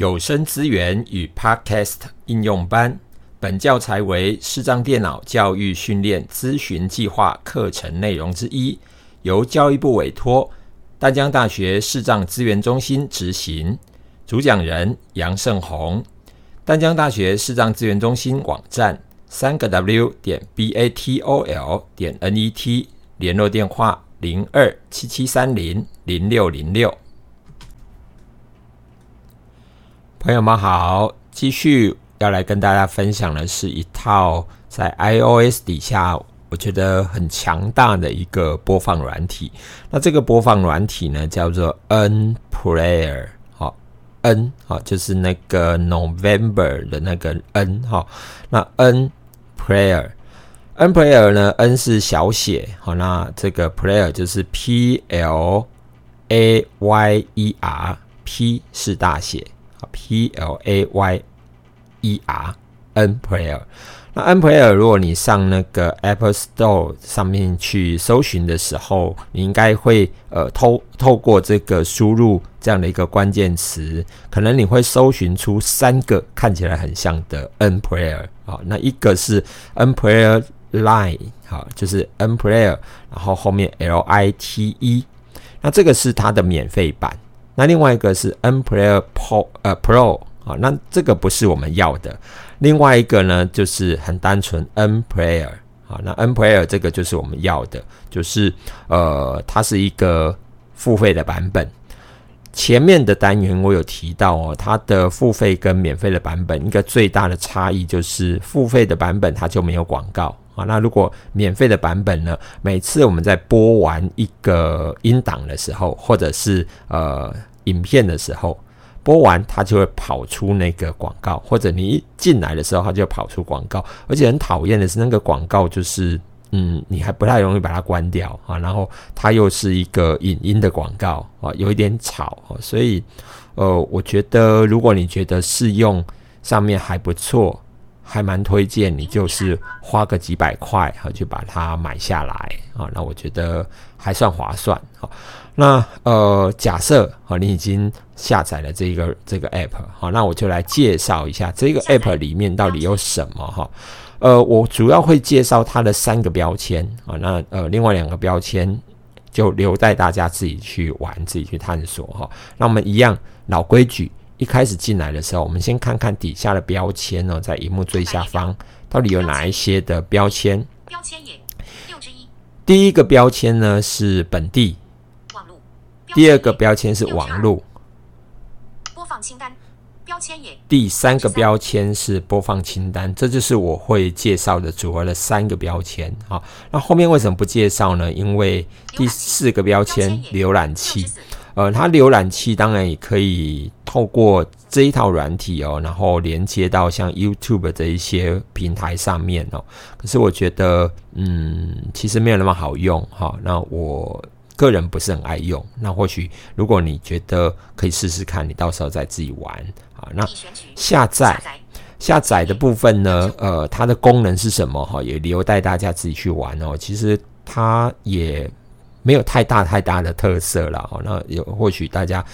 有声资源与 Podcast 应用班，本教材为视障电脑教育训练咨询计划课程内容之一，由教育部委托淡江大学视障资源中心执行。主讲人杨胜宏。淡江大学视障资源中心网站：三个 W 点 B A T O L 点 N E T，联络电话：零二七七三零零六零六。朋友们好，继续要来跟大家分享的是一套在 iOS 底下我觉得很强大的一个播放软体。那这个播放软体呢，叫做 N Player，好，N 好就是那个 November 的那个 N 哈。那 N Player，N Player 呢，N 是小写，好，那这个 Player 就是 P L A Y E R，P 是大写。P L A Y E R N Player，那 N Player，如果你上那个 Apple Store 上面去搜寻的时候，你应该会呃透透过这个输入这样的一个关键词，可能你会搜寻出三个看起来很像的 N Player 啊，那一个是 N Player Line，好，就是 N Player，然后后面 L I T E，那这个是它的免费版。那另外一个是 N Player Pro，呃，Pro 啊，那这个不是我们要的。另外一个呢，就是很单纯 N Player 啊，那 N Player 这个就是我们要的，就是呃，它是一个付费的版本。前面的单元我有提到哦，它的付费跟免费的版本一个最大的差异就是付费的版本它就没有广告。那如果免费的版本呢？每次我们在播完一个音档的时候，或者是呃影片的时候，播完它就会跑出那个广告，或者你一进来的时候，它就跑出广告。而且很讨厌的是，那个广告就是嗯，你还不太容易把它关掉啊。然后它又是一个影音的广告啊，有一点吵，所以呃，我觉得如果你觉得试用上面还不错。还蛮推荐你，就是花个几百块哈，就把它买下来啊。那我觉得还算划算哈。那呃，假设啊，你已经下载了这个这个 app 好，那我就来介绍一下这个 app 里面到底有什么哈。呃，我主要会介绍它的三个标签啊。那呃，另外两个标签就留待大家自己去玩，自己去探索哈。那我们一样老规矩。一开始进来的时候，我们先看看底下的标签哦，在荧幕最下方到底有哪一些的标签？标签也六之一。第一个标签呢是本地网络，第二个标签是网络播放清单标签也。第三个标签是播放清单，这就是我会介绍的主要的三个标签。好，那后面为什么不介绍呢？因为第四个标签浏览器。呃，它浏览器当然也可以透过这一套软体哦，然后连接到像 YouTube 这一些平台上面哦。可是我觉得，嗯，其实没有那么好用哈。那我个人不是很爱用。那或许如果你觉得可以试试看，你到时候再自己玩啊。那下载下载的部分呢？呃，它的功能是什么哈？也留待大家自己去玩哦。其实它也。没有太大太大的特色了哦，那有或许大家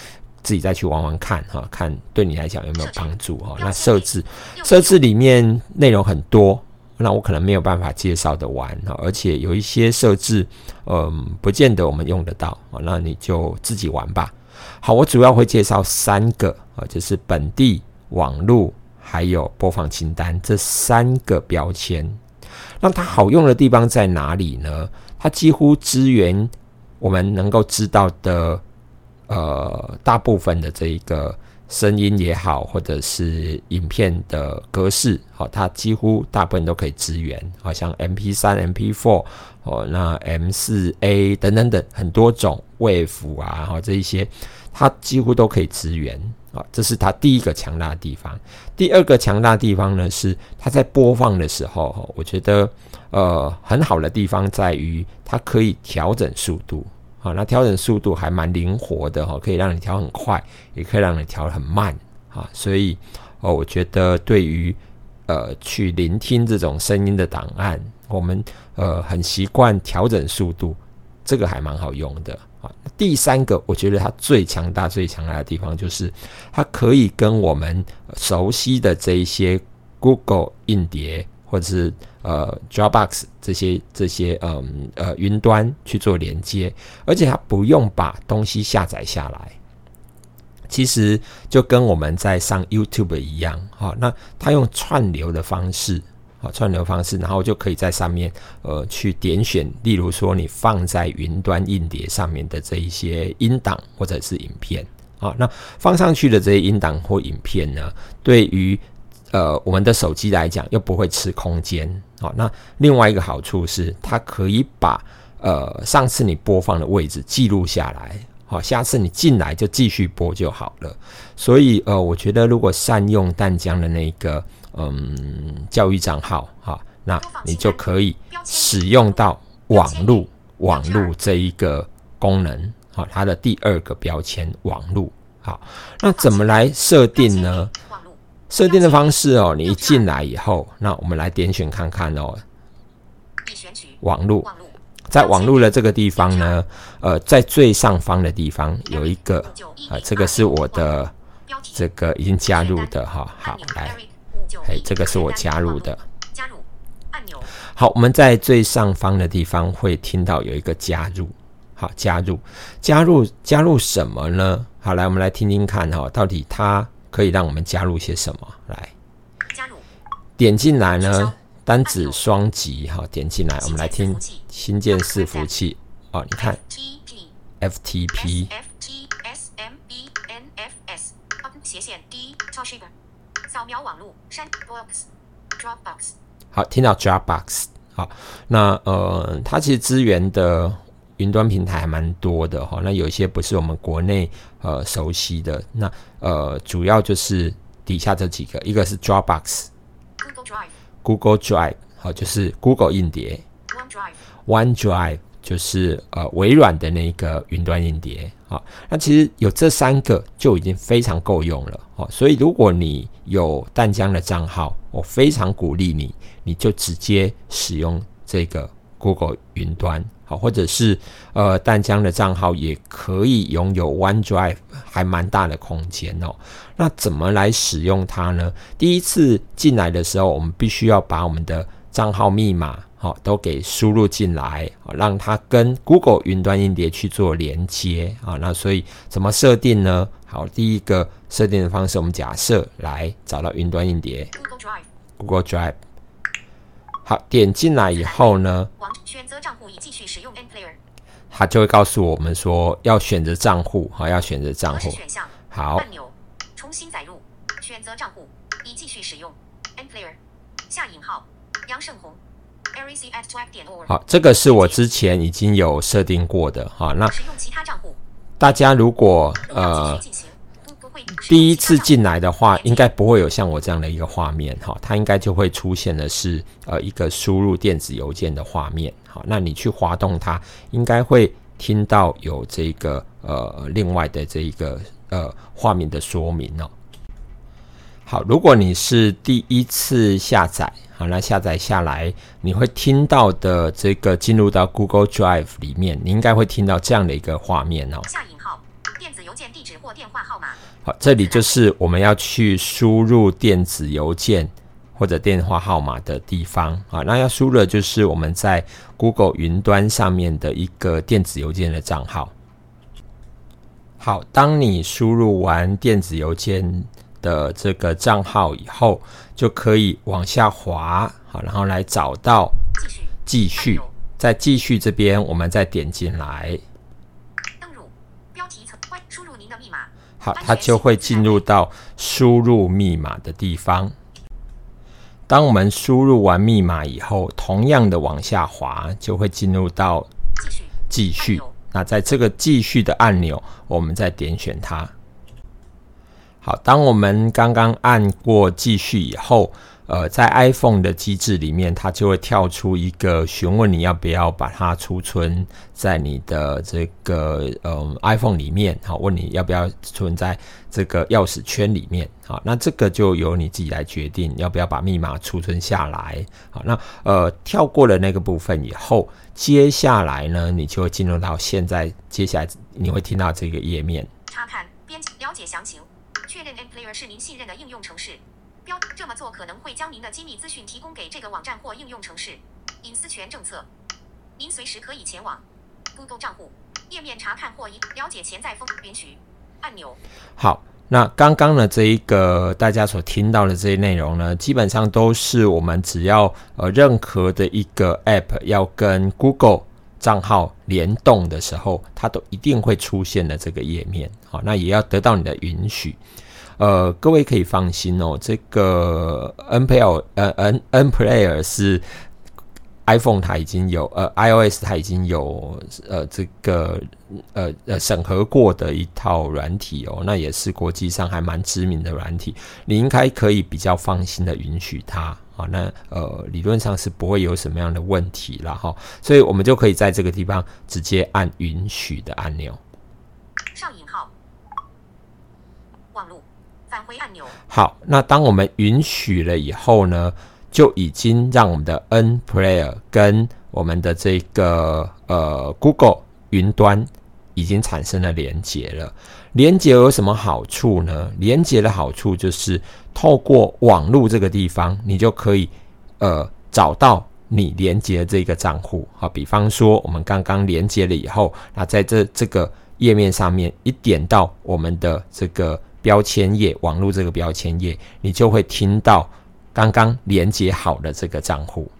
自己再去玩玩看哈，看对你来讲有没有帮助哈。那设置设置里面内容很多，那我可能没有办法介绍的完哈，而且有一些设置嗯，不见得我们用得到啊，那你就自己玩吧。好，我主要会介绍三个啊，就是本地网络还有播放清单这三个标签。那它好用的地方在哪里呢？它几乎支援我们能够知道的，呃，大部分的这一个声音也好，或者是影片的格式，好，它几乎大部分都可以支援，好像 M P 三、M P four 哦，那 M 四 A 等等等很多种 Wave 啊，哈，这一些它几乎都可以支援。啊，这是它第一个强大的地方。第二个强大的地方呢，是它在播放的时候，我觉得呃很好的地方在于它可以调整速度。啊，那调整速度还蛮灵活的哈，可以让你调很快，也可以让你调很慢啊。所以哦，我觉得对于呃去聆听这种声音的档案，我们呃很习惯调整速度，这个还蛮好用的。啊。第三个，我觉得它最强大、最强大的地方就是它可以跟我们熟悉的这一些 Google 硬碟或者是呃 Dropbox 这些这些嗯呃云端去做连接，而且它不用把东西下载下来。其实就跟我们在上 YouTube 一样，哈，那它用串流的方式，啊，串流方式，然后就可以在上面，呃，去点选，例如说你放在云端硬碟上面的这一些音档或者是影片，啊，那放上去的这些音档或影片呢，对于呃我们的手机来讲又不会吃空间，好，那另外一个好处是它可以把呃上次你播放的位置记录下来。好，下次你进来就继续播就好了。所以，呃，我觉得如果善用淡江的那个嗯教育账号，哈，那你就可以使用到网络网络这一个功能，好，它的第二个标签网络。好，那怎么来设定呢？设定的方式哦，你一进来以后，那我们来点选看看哦，网络。在网络的这个地方呢，呃，在最上方的地方有一个啊，这个是我的这个已经加入的哈，好来，哎，这个是我加入的，加入按钮。好，我们在最上方的地方会听到有一个加入，好，加入，加入，加入什么呢？好，来，我们来听听看哈，到底它可以让我们加入些什么？来，加入，点进来呢？单指双击，哈，点进来，我们来听新建伺服器哦。你看，FTP，斜线 D，扫描网络，Dropbox，好，听到 Dropbox，好，那呃，它其实支援的云端平台还蛮多的哈。那有一些不是我们国内呃熟悉的，那呃，主要就是底下这几个，一个是 Dropbox，Google Drive。Google Drive 好，就是 Google 硬碟。OneDrive 就是呃微软的那个云端硬碟。好，那其实有这三个就已经非常够用了。好，所以如果你有淡江的账号，我非常鼓励你，你就直接使用这个 Google 云端。好，或者是呃淡江的账号也可以拥有 OneDrive，还蛮大的空间哦。那怎么来使用它呢？第一次进来的时候，我们必须要把我们的账号密码好都给输入进来，好让它跟 Google 云端硬碟去做连接啊。那所以怎么设定呢？好，第一个设定的方式，我们假设来找到云端硬碟，Google Drive，Google Drive。好，点进来以后呢，选择账户已继续使用 Player，它就会告诉我们说要选择账户，好，要选择账户。好，按钮重新载入，选择账户已继续使用 Player，下引号杨胜红好，这个是我之前已经有设定过的，哈，那大家如果呃。第一次进来的话，应该不会有像我这样的一个画面哈，它应该就会出现的是呃一个输入电子邮件的画面。好，那你去滑动它，应该会听到有这个呃另外的这一个呃画面的说明哦。好，如果你是第一次下载，好，那下载下来你会听到的这个进入到 Google Drive 里面，你应该会听到这样的一个画面哦。下引号电子邮件地址或电话号码。好，这里就是我们要去输入电子邮件或者电话号码的地方啊。那要输入的就是我们在 Google 云端上面的一个电子邮件的账号。好，当你输入完电子邮件的这个账号以后，就可以往下滑，好，然后来找到继续，在继续这边，我们再点进来。好，它就会进入到输入密码的地方。当我们输入完密码以后，同样的往下滑，就会进入到继续。继续。那在这个继续的按钮，我们再点选它。好，当我们刚刚按过继续以后，呃，在 iPhone 的机制里面，它就会跳出一个询问你要不要把它储存在你的这个呃 iPhone 里面，好，问你要不要存在这个钥匙圈里面，好，那这个就由你自己来决定要不要把密码储存下来，好，那呃跳过了那个部分以后，接下来呢，你就会进入到现在，接下来你会听到这个页面，查看编辑了解详情，确认 M Player 是您信任的应用程式。标这么做可能会将您的机密资讯提供给这个网站或应用程式。隐私权政策，您随时可以前往 Google 账户页面查看或一了解潜在风允许按钮。好，那刚刚呢这一个大家所听到的这些内容呢，基本上都是我们只要呃任何的一个 App 要跟 Google 账号联动的时候，它都一定会出现的这个页面。好，那也要得到你的允许。呃，各位可以放心哦，这个 N p l 呃 N N Player 是 iPhone 它已经有呃 iOS 它已经有呃这个呃呃审核过的一套软体哦，那也是国际上还蛮知名的软体，你应该可以比较放心的允许它啊，那呃理论上是不会有什么样的问题了哈，所以我们就可以在这个地方直接按允许的按钮。回按钮。好，那当我们允许了以后呢，就已经让我们的 N Player 跟我们的这个呃 Google 云端已经产生了连接了。连接有什么好处呢？连接的好处就是透过网络这个地方，你就可以呃找到你连接这个账户。好，比方说我们刚刚连接了以后，那在这这个页面上面一点到我们的这个。标签页，网络这个标签页，你就会听到刚刚连接好的这个账户，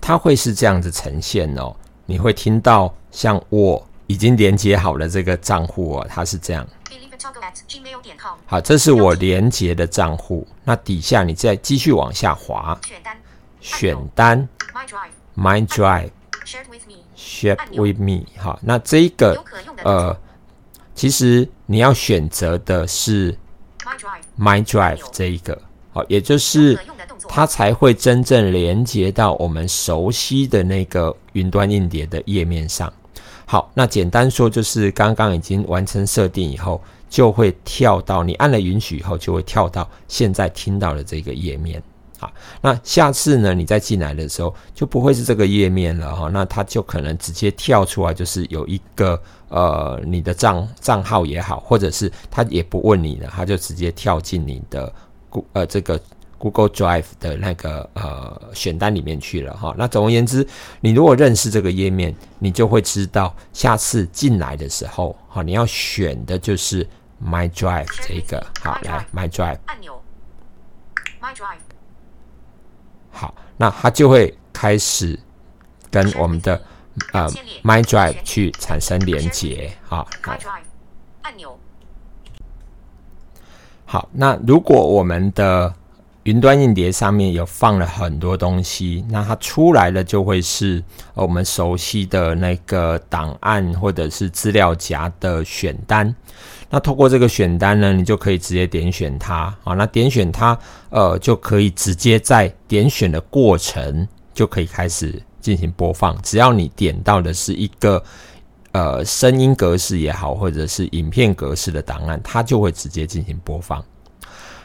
它会是这样子呈现哦。你会听到像我已经连接好了这个账户哦，它是这样。好，这是我连接的账户。那底下你再继续往下滑，选单，选单，My Drive，Share with me，好，那这一个呃。其实你要选择的是 My Drive 这一个，好，也就是它才会真正连接到我们熟悉的那个云端硬碟的页面上。好，那简单说就是刚刚已经完成设定以后，就会跳到你按了允许以后，就会跳到现在听到的这个页面。啊，那下次呢？你再进来的时候就不会是这个页面了哈。那它就可能直接跳出来，就是有一个呃你的账账号也好，或者是他也不问你了，他就直接跳进你的 Go 呃这个 Google Drive 的那个呃选单里面去了哈。那总而言之，你如果认识这个页面，你就会知道下次进来的时候，哈，你要选的就是 My Drive 这一个。好，来 My Drive 按钮，My Drive。好，那它就会开始跟我们的呃 My Drive 去产生连接。好，按钮。好，那如果我们的云端硬碟上面有放了很多东西，那它出来的就会是我们熟悉的那个档案或者是资料夹的选单。那透过这个选单呢，你就可以直接点选它，好，那点选它，呃，就可以直接在点选的过程就可以开始进行播放。只要你点到的是一个呃声音格式也好，或者是影片格式的档案，它就会直接进行播放。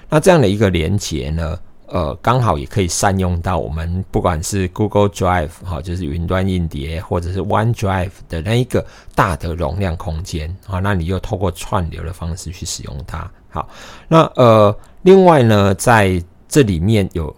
那这样的一个连接呢？呃，刚好也可以善用到我们不管是 Google Drive 哈，就是云端硬碟，或者是 OneDrive 的那一个大的容量空间啊，那你又透过串流的方式去使用它。好，那呃，另外呢，在这里面有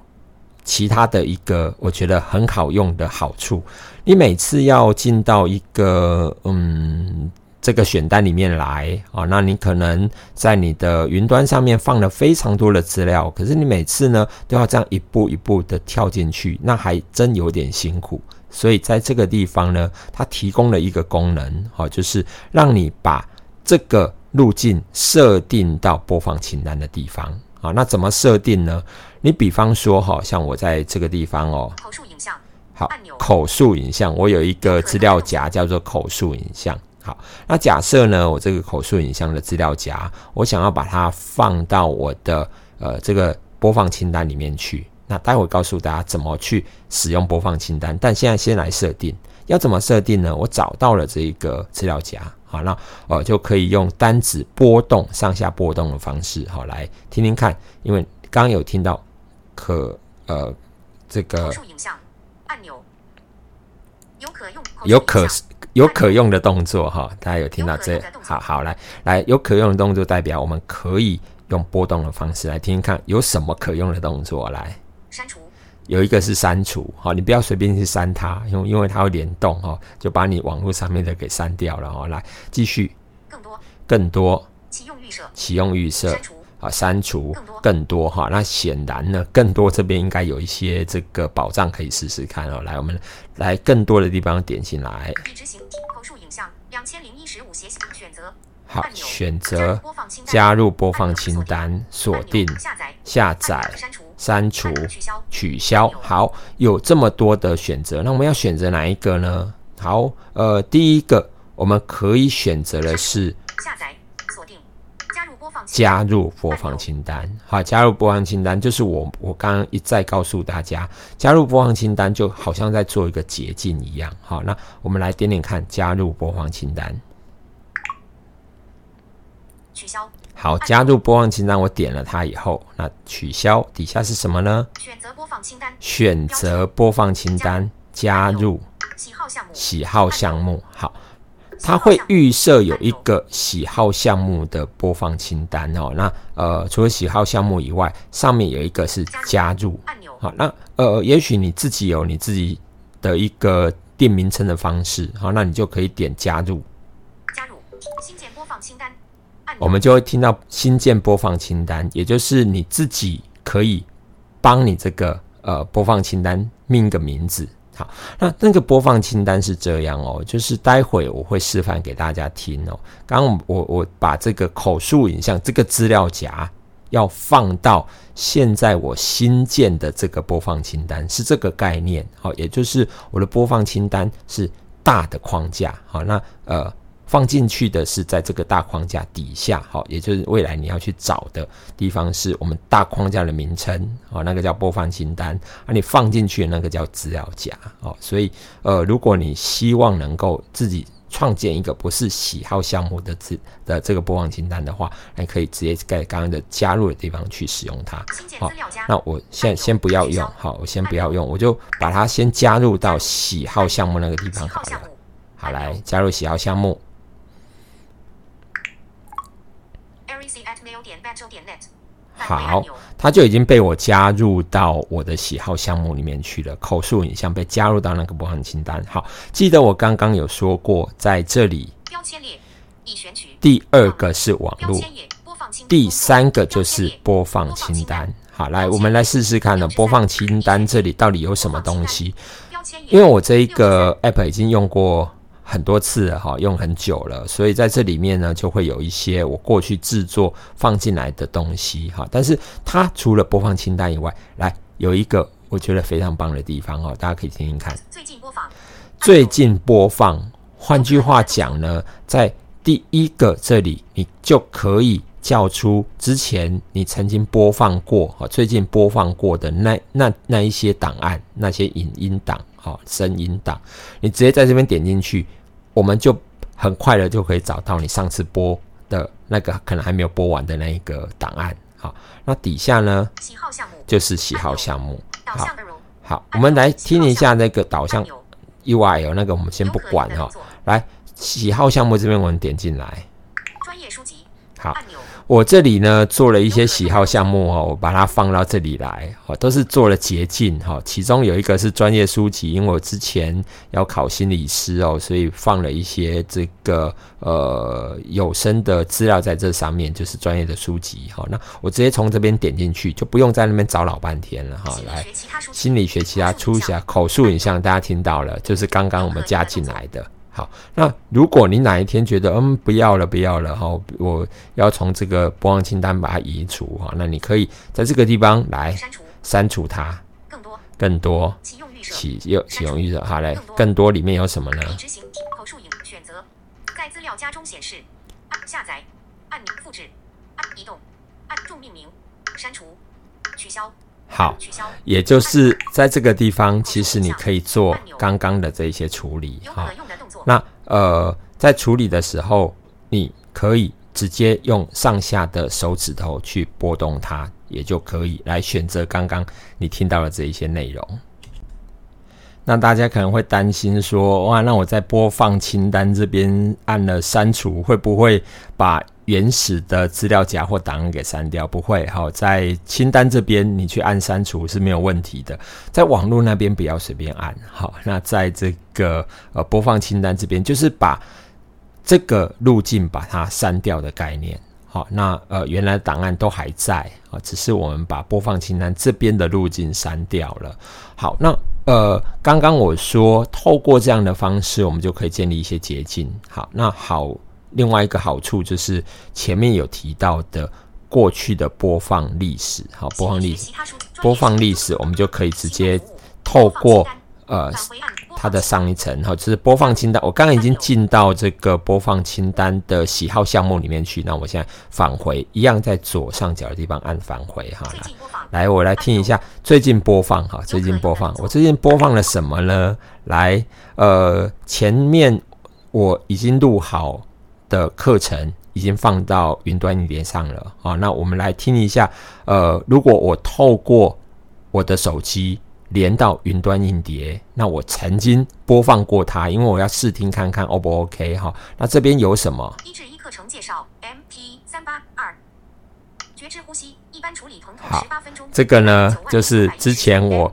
其他的一个我觉得很好用的好处，你每次要进到一个嗯。这个选单里面来啊，那你可能在你的云端上面放了非常多的资料，可是你每次呢都要这样一步一步的跳进去，那还真有点辛苦。所以在这个地方呢，它提供了一个功能，好，就是让你把这个路径设定到播放清单的地方啊。那怎么设定呢？你比方说，哈，像我在这个地方哦，口述影像，好，口述影像，我有一个资料夹叫做口述影像。好，那假设呢，我这个口述影像的资料夹，我想要把它放到我的呃这个播放清单里面去。那待会告诉大家怎么去使用播放清单，但现在先来设定，要怎么设定呢？我找到了这一个资料夹，好，那呃就可以用单指波动上下波动的方式，好来听听看，因为刚刚有听到可呃这个影像按钮。有可用有可有可用的动作哈，大家有听到这好好来来有可用的动作代表我们可以用波动的方式来听听看有什么可用的动作来。删除。有一个是删除，好，你不要随便去删它，因因为它会联动哈，就把你网络上面的给删掉了哦。来继续，更多。更多。启用预设。启用预设。删除啊删除更多哈。那显然呢，更多这边应该有一些这个保障可以试试看哦。来，我们来更多的地方点进来，已执行口述影像两千零一十五写选择好选择加入播放清单锁定下载下载删除。删除、取消、取消，好，有这么多的选择，那我们要选择哪一个呢？好，呃，第一个我们可以选择的是下载、加入播放、清单。好，加入播放清单就是我我刚刚一再告诉大家，加入播放清单就好像在做一个捷径一样。好，那我们来点点看，加入播放清单，取消。好，加入播放清单，我点了它以后，那取消底下是什么呢？选择播放清单，选择播放清单，加入喜好项目，喜好项目。好，它会预设有一个喜好项目的播放清单哦。那呃，除了喜好项目以外，上面有一个是加入按钮。好，那呃，也许你自己有你自己的一个店名称的方式，好，那你就可以点加入，加入新建播放清单。我们就会听到新建播放清单，也就是你自己可以帮你这个呃播放清单命个名字。好，那那个播放清单是这样哦，就是待会我会示范给大家听哦。刚我我把这个口述影像这个资料夹要放到现在我新建的这个播放清单，是这个概念。好，也就是我的播放清单是大的框架。好，那呃。放进去的是在这个大框架底下，好，也就是未来你要去找的地方是我们大框架的名称，哦，那个叫播放清单，啊你放进去的那个叫资料夹，哦，所以呃，如果你希望能够自己创建一个不是喜好项目的资的这个播放清单的话，你可以直接在刚刚的加入的地方去使用它，好，那我现在先不要用，好，我先不要用，我就把它先加入到喜好项目那个地方好了，好，来加入喜好项目。好，它就已经被我加入到我的喜好项目里面去了。口述影像被加入到那个播放清单。好，记得我刚刚有说过，在这里标签列已选取。第二个是网络，第三个就是播放清单。好，来我们来试试看呢，播放清单这里到底有什么东西？因为我这一个 app 已经用过。很多次哈，用很久了，所以在这里面呢，就会有一些我过去制作放进来的东西哈。但是它除了播放清单以外，来有一个我觉得非常棒的地方哦，大家可以听听看。最近播放，最近播放。换句话讲呢，在第一个这里，你就可以叫出之前你曾经播放过哈，最近播放过的那那那一些档案，那些影音档。好，声音档，你直接在这边点进去，我们就很快的就可以找到你上次播的那个可能还没有播完的那一个档案。好，那底下呢，喜好项目就是喜好项目。好，好，我们来听一下那个导向 UI 哦那个我们先不管哈。来，喜好项目这边我们点进来，专业书籍，好。我这里呢做了一些喜好项目哦，我把它放到这里来，哦，都是做了捷径哈。其中有一个是专业书籍，因为我之前要考心理师哦，所以放了一些这个呃有声的资料在这上面，就是专业的书籍哈。那我直接从这边点进去，就不用在那边找老半天了哈。来，心理学其他书籍，口述影像大家听到了，就是刚刚我们加进来的。好，那如果你哪一天觉得嗯不要了不要了哈，我要从这个播放清单把它移除哈，那你可以在这个地方来删除。删除它。更多。更多。启用预设。启用启用预设好嘞，更多。里面有什么呢？执行口述影选择。在资料夹中显示。按下载。按钮复制。按移动。按重命名。删除。取消。好，取消。也就是在这个地方，其实你可以做刚刚的这一些处理。有哈可，用的动作。那呃，在处理的时候，你可以直接用上下的手指头去拨动它，也就可以来选择刚刚你听到的这一些内容。那大家可能会担心说，哇，那我在播放清单这边按了删除，会不会把原始的资料夹或档案给删掉？不会，好，在清单这边你去按删除是没有问题的，在网络那边不要随便按。好，那在这个呃播放清单这边，就是把这个路径把它删掉的概念。好，那呃原来档案都还在啊，只是我们把播放清单这边的路径删掉了。好，那呃刚刚我说透过这样的方式，我们就可以建立一些捷径。好，那好，另外一个好处就是前面有提到的过去的播放历史，好，播放历史播放历史，我们就可以直接透过呃它的上一层，哈，就是播放清单。我刚刚已经进到这个播放清单的喜好项目里面去，那我现在返回，一样在左上角的地方按返回，哈。最近播放。来，我来听一下最近播放哈，最近播放，我最近播放了什么呢？来，呃，前面我已经录好的课程已经放到云端硬碟上了啊。那我们来听一下，呃，如果我透过我的手机连到云端硬碟，那我曾经播放过它，因为我要试听看看 O 不 OK 哈。那这边有什么？一至一课程介绍，MP 三八二。觉知呼吸，一般处理疼痛好十八分钟。这个呢就是之前我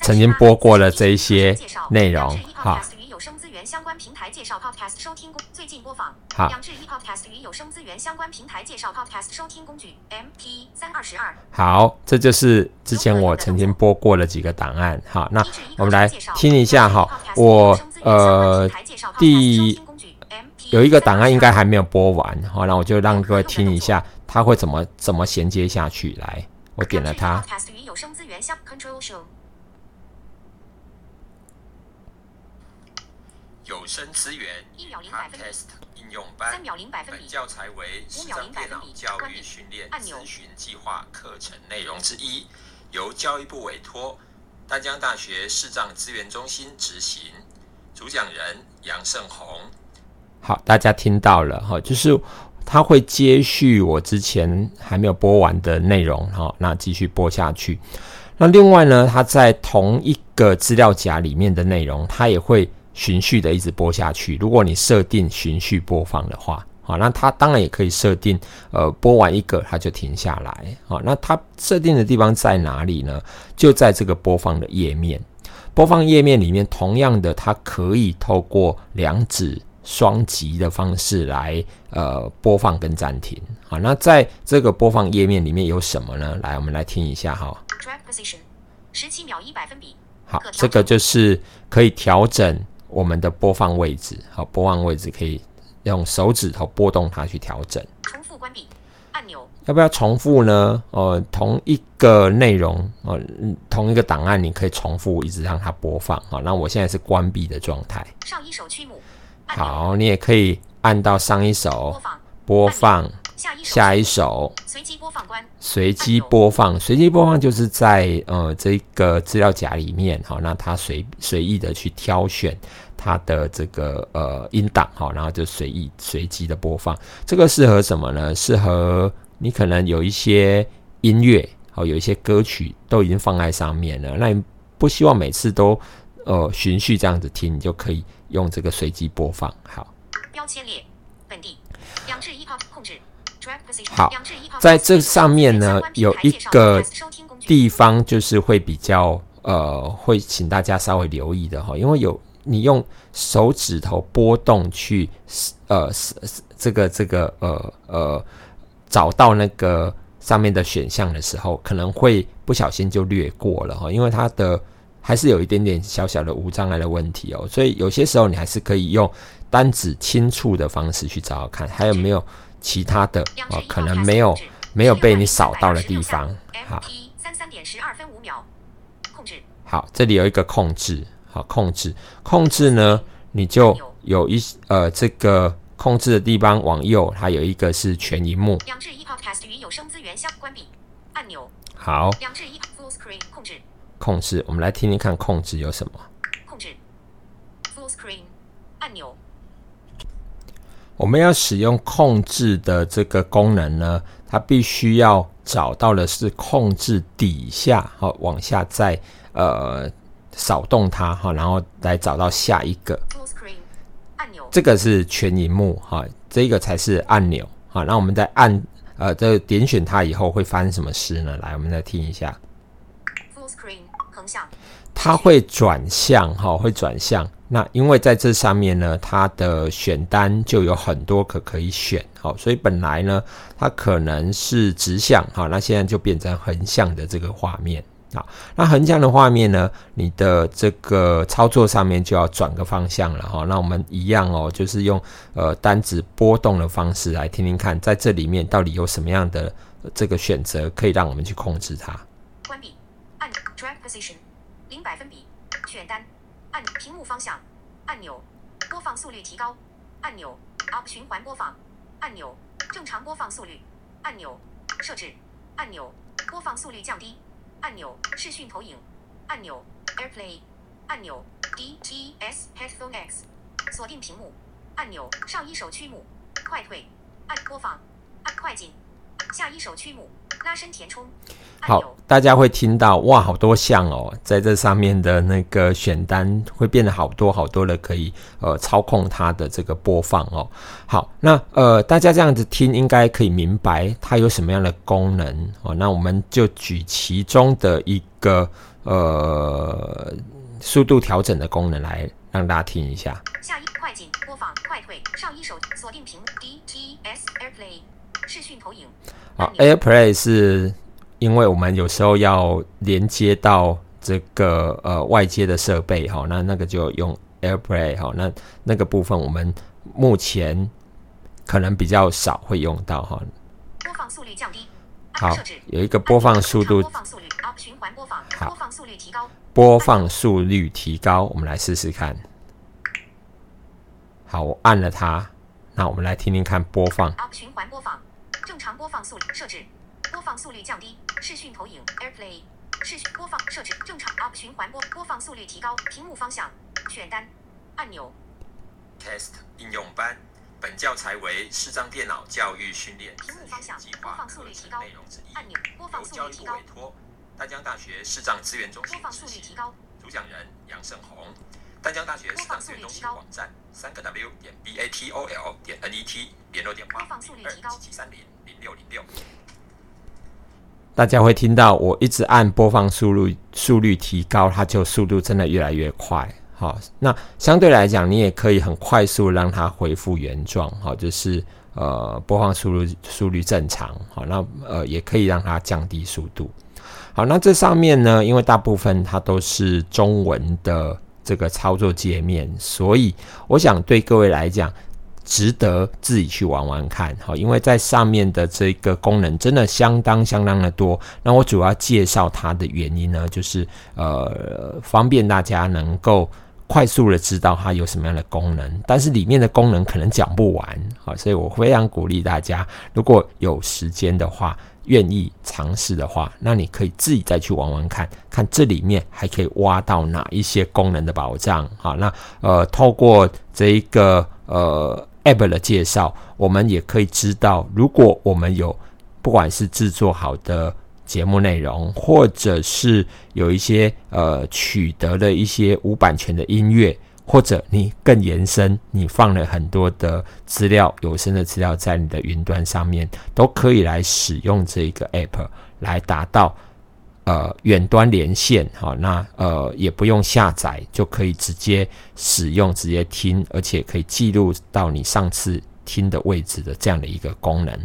曾经播过的这一些内容哈源相关平台介绍 Podcast 收听工最近播放。好两至一 Podcast 与有声资源相关平台介绍 Podcast 收听工具，MP 三二十二。好，这就是之前我曾经播过的几个档案。好，那我们来听一下哈。我呃第有一个档案应该还没有播完，好，那我就让各位听一下，它会怎么怎么衔接下去。来，我点了它，Podcast 与有声资源相 Control Show。有声资源一秒零百分比 Podcast 应用三班。秒零百分比。教材为视障电脑教育训练咨询计划课程内容之一，由教育部委托丹江大学视障资源中心执行。主讲人杨胜宏。好，大家听到了哈，就是他会接续我之前还没有播完的内容哈，那继续播下去。那另外呢，它在同一个资料夹里面的内容，它也会循序的一直播下去。如果你设定循序播放的话，好，那它当然也可以设定，呃，播完一个它就停下来。好，那它设定的地方在哪里呢？就在这个播放的页面。播放页面里面，同样的，它可以透过两指双击的方式来呃播放跟暂停。好，那在这个播放页面里面有什么呢？来，我们来听一下哈。Track position，十七秒一百分比。好这个就是可以调整我们的播放位置。好，播放位置可以用手指头拨动它去调整。重复关闭按钮。要不要重复呢？呃，同一个内容，呃，嗯同一个档案，你可以重复一直让它播放。好，那我现在是关闭的状态。上一首曲目。好，你也可以按到上一播首放。播放，下一首。随机播放关。随机播放。随机播放就是在呃这个资料夹里面，好，那它随随意的去挑选它的这个呃音档，好，然后就随意随机的播放。这个适合什么呢？适合你可能有一些音乐，好，有一些歌曲都已经放在上面了，那你不希望每次都呃循序这样子听，你就可以用这个随机播放。好。标签列。本地。两至一 Pod 控制。好在这上面呢有一个地方就是会比较呃，会请大家稍微留意的哈，因为有你用手指头拨动去呃这个这个呃呃找到那个上面的选项的时候，可能会不小心就略过了哈，因为它的还是有一点点小小的无障碍的问题哦，所以有些时候你还是可以用单指轻触的方式去找找看，还有没有其他的哦两至一，可能没有没有被你扫到的地方，好。好，这里有一个控制，好控制，控制呢，你就有一呃这个控制的地方往右，它有一个是全荧幕，好，控制，我们来听听看控制有什么。控制。Full screen 按钮我们要使用控制的这个功能呢，它必须要找到的是控制底下，好、往下再呃扫动它哈、然后来找到下一个。按钮这个是全荧幕哈、这个才是按钮哈、那我们在按呃这个点选它以后会发生什么事呢？来，我们再听一下。full screen 横向它会转向哈、会转向。那因为在这上面呢，它的选单就有很多可可以选，好、所以本来呢，它可能是直向，好、那现在就变成横向的这个画面。啊，那横向的画面呢，你的这个操作上面就要转个方向了哈、那我们一样哦，就是用呃单指波动的方式来听听看，在这里面到底有什么样的这个选择可以让我们去控制它。关闭按 drag position 零百分比选单按屏幕方向按钮播放速率提高按钮 up 循环播放按钮正常播放速率按钮设置按钮播放速率降低按钮视讯投影按钮 AirPlay 按钮 DTS Headphone X 锁定屏幕按钮上一首曲目快退按播放按快进下一首曲目拉伸填充好，大家会听到哇，好多项哦，在这上面的那个选单会变得好多好多的，可以呃操控它的这个播放哦。好，那呃大家这样子听，应该可以明白它有什么样的功能哦。那我们就举其中的一个呃速度调整的功能来让大家听一下。下一快进播放快退上一首锁定屏幕 DTS AirPlay 视讯投影。好，AirPlay 是因为我们有时候要连接到这个呃外接的设备哈，那那个就用 AirPlay 哈，那那个部分我们目前可能比较少会用到哈。播放速率降低。好有一个播放速度播放速率。循环播放。好。播放速率提高。播放速率提高，我们来试试看。好，我按了它，那我们来听听看播放。循环播放。正常播放速率设置播放速率降低视讯投影 AirPlay 视讯播放设置正常 up 循环播播放速率提高屏幕方向选单按钮 Test 应用班。本教材为视障电脑教育训练屏幕方向计播划课放速率提高程内容之一，按钮播放速率提高部委托丹江大学视障资源中心播放速率提。高主讲人杨胜红，丹江大学视障资源中心网站三个 W 点 B A T O L 点 N E T 联络电话播放速率提高七七三零零六零六。大家会听到我一直按播放速率速率提高，它就速度真的越来越快。好，那相对来讲，你也可以很快速让它恢复原状。好，就是呃播放速率速率正常。好，那呃也可以让它降低速度。好，那这上面呢，因为大部分它都是中文的这个操作界面，所以我想对各位来讲，值得自己去玩玩看。好，因为在上面的这个功能真的相当相当的多。那我主要介绍它的原因呢，就是呃方便大家能够。快速的知道它有什么样的功能，但是里面的功能可能讲不完，好，所以我非常鼓励大家，如果有时间的话，愿意尝试的话，那你可以自己再去玩玩看，看这里面还可以挖到哪一些功能的保障。好，那呃，透过这一个呃 App 的介绍，我们也可以知道，如果我们有不管是制作好的节目内容，或者是有一些呃取得了一些无版权的音乐，或者你更延伸，你放了很多的资料、有声的资料在你的云端上面，都可以来使用这一个 app 来达到呃远端连线，哈，那呃也不用下载，就可以直接使用、直接听，而且可以记录到你上次听的位置的这样的一个功能。